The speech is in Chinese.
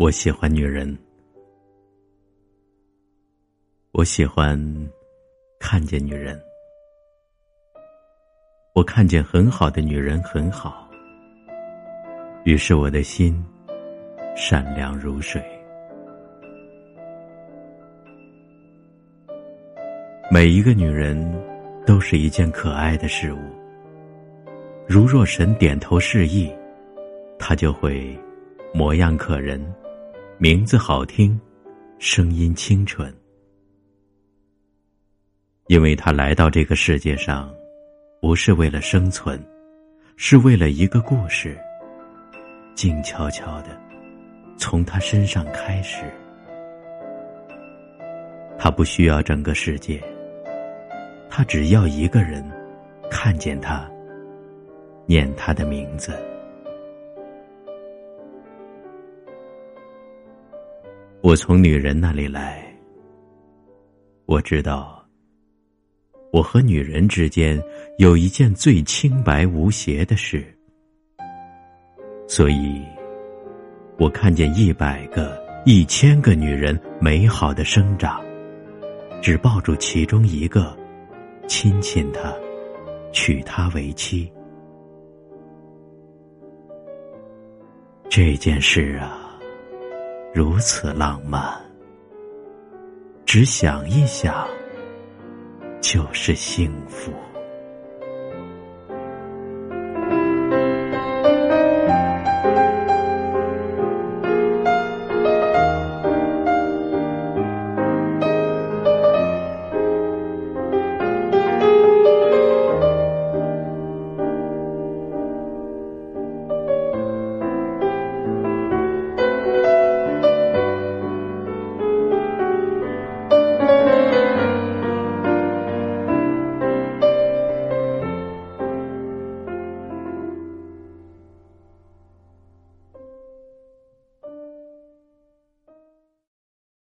我喜欢女人，我喜欢看见女人。我看见很好的女人很好，于是我的心善良如水。每一个女人都是一件可爱的事物，如若神点头示意，她就会模样可人。名字好听，声音清纯，因为他来到这个世界上，不是为了生存，是为了一个故事。静悄悄的，从他身上开始。他不需要整个世界，他只要一个人，看见他，念他的名字。我从女人那里来，我知道，我和女人之间有一件最清白无邪的事，所以，我看见一百个、一千个女人美好的生长，只抱住其中一个，亲亲她，娶她为妻，这件事啊。如此浪漫，只想一想，就是幸福。